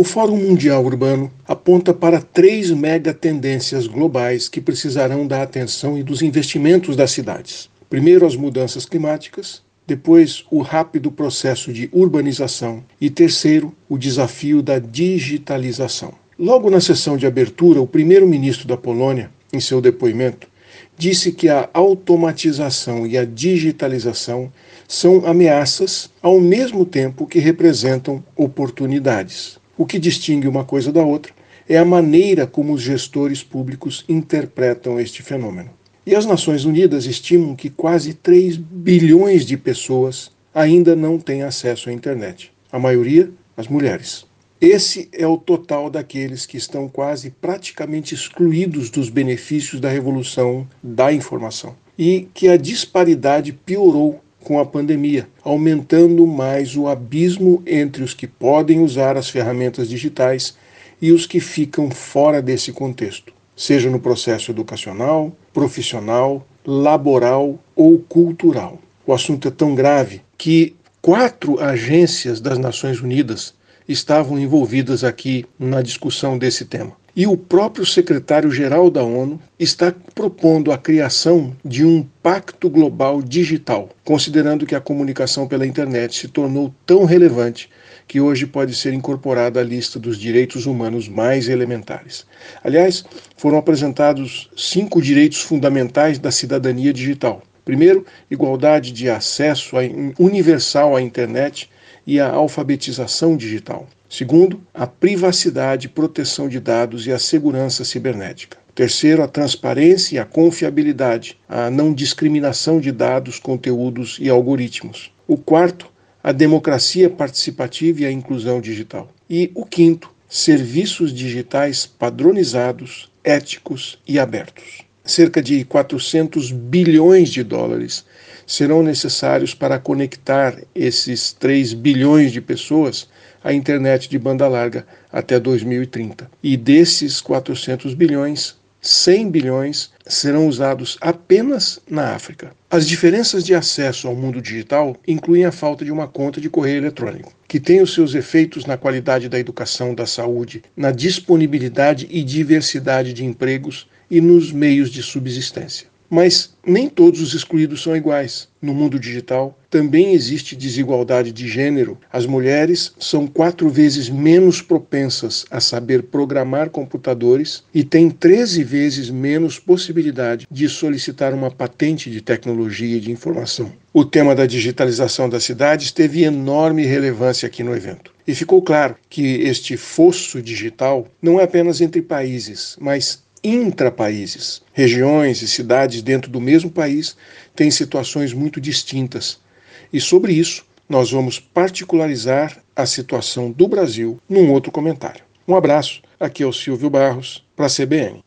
O Fórum Mundial Urbano aponta para três mega tendências globais que precisarão da atenção e dos investimentos das cidades. Primeiro, as mudanças climáticas, depois, o rápido processo de urbanização e terceiro, o desafio da digitalização. Logo na sessão de abertura, o primeiro-ministro da Polônia, em seu depoimento, disse que a automatização e a digitalização são ameaças ao mesmo tempo que representam oportunidades. O que distingue uma coisa da outra é a maneira como os gestores públicos interpretam este fenômeno. E as Nações Unidas estimam que quase 3 bilhões de pessoas ainda não têm acesso à internet. A maioria, as mulheres. Esse é o total daqueles que estão quase praticamente excluídos dos benefícios da revolução da informação. E que a disparidade piorou com a pandemia, aumentando mais o abismo entre os que podem usar as ferramentas digitais e os que ficam fora desse contexto, seja no processo educacional, profissional, laboral ou cultural. O assunto é tão grave que quatro agências das Nações Unidas estavam envolvidas aqui na discussão desse tema. E o próprio secretário-geral da ONU está propondo a criação de um pacto global digital, considerando que a comunicação pela internet se tornou tão relevante que hoje pode ser incorporada à lista dos direitos humanos mais elementares. Aliás, foram apresentados cinco direitos fundamentais da cidadania digital. Primeiro, igualdade de acesso universal à internet e a alfabetização digital. Segundo, a privacidade, proteção de dados e a segurança cibernética. Terceiro, a transparência e a confiabilidade, a não discriminação de dados, conteúdos e algoritmos. O quarto, a democracia participativa e a inclusão digital. E o quinto, serviços digitais padronizados, éticos e abertos. Cerca de 400 bilhões de dólares serão necessários para conectar esses 3 bilhões de pessoas à internet de banda larga até 2030. E desses 400 bilhões, 100 bilhões serão usados apenas na África. As diferenças de acesso ao mundo digital incluem a falta de uma conta de correio eletrônico, que tem os seus efeitos na qualidade da educação, da saúde, na disponibilidade e diversidade de empregos e nos meios de subsistência. Mas nem todos os excluídos são iguais. No mundo digital também existe desigualdade de gênero. As mulheres são quatro vezes menos propensas a saber programar computadores e têm 13 vezes menos possibilidade de solicitar uma patente de tecnologia e de informação. O tema da digitalização das cidades teve enorme relevância aqui no evento. E ficou claro que este fosso digital não é apenas entre países, mas intrapaíses. Regiões e cidades dentro do mesmo país têm situações muito distintas. E sobre isso, nós vamos particularizar a situação do Brasil num outro comentário. Um abraço, aqui é o Silvio Barros, para a CBN.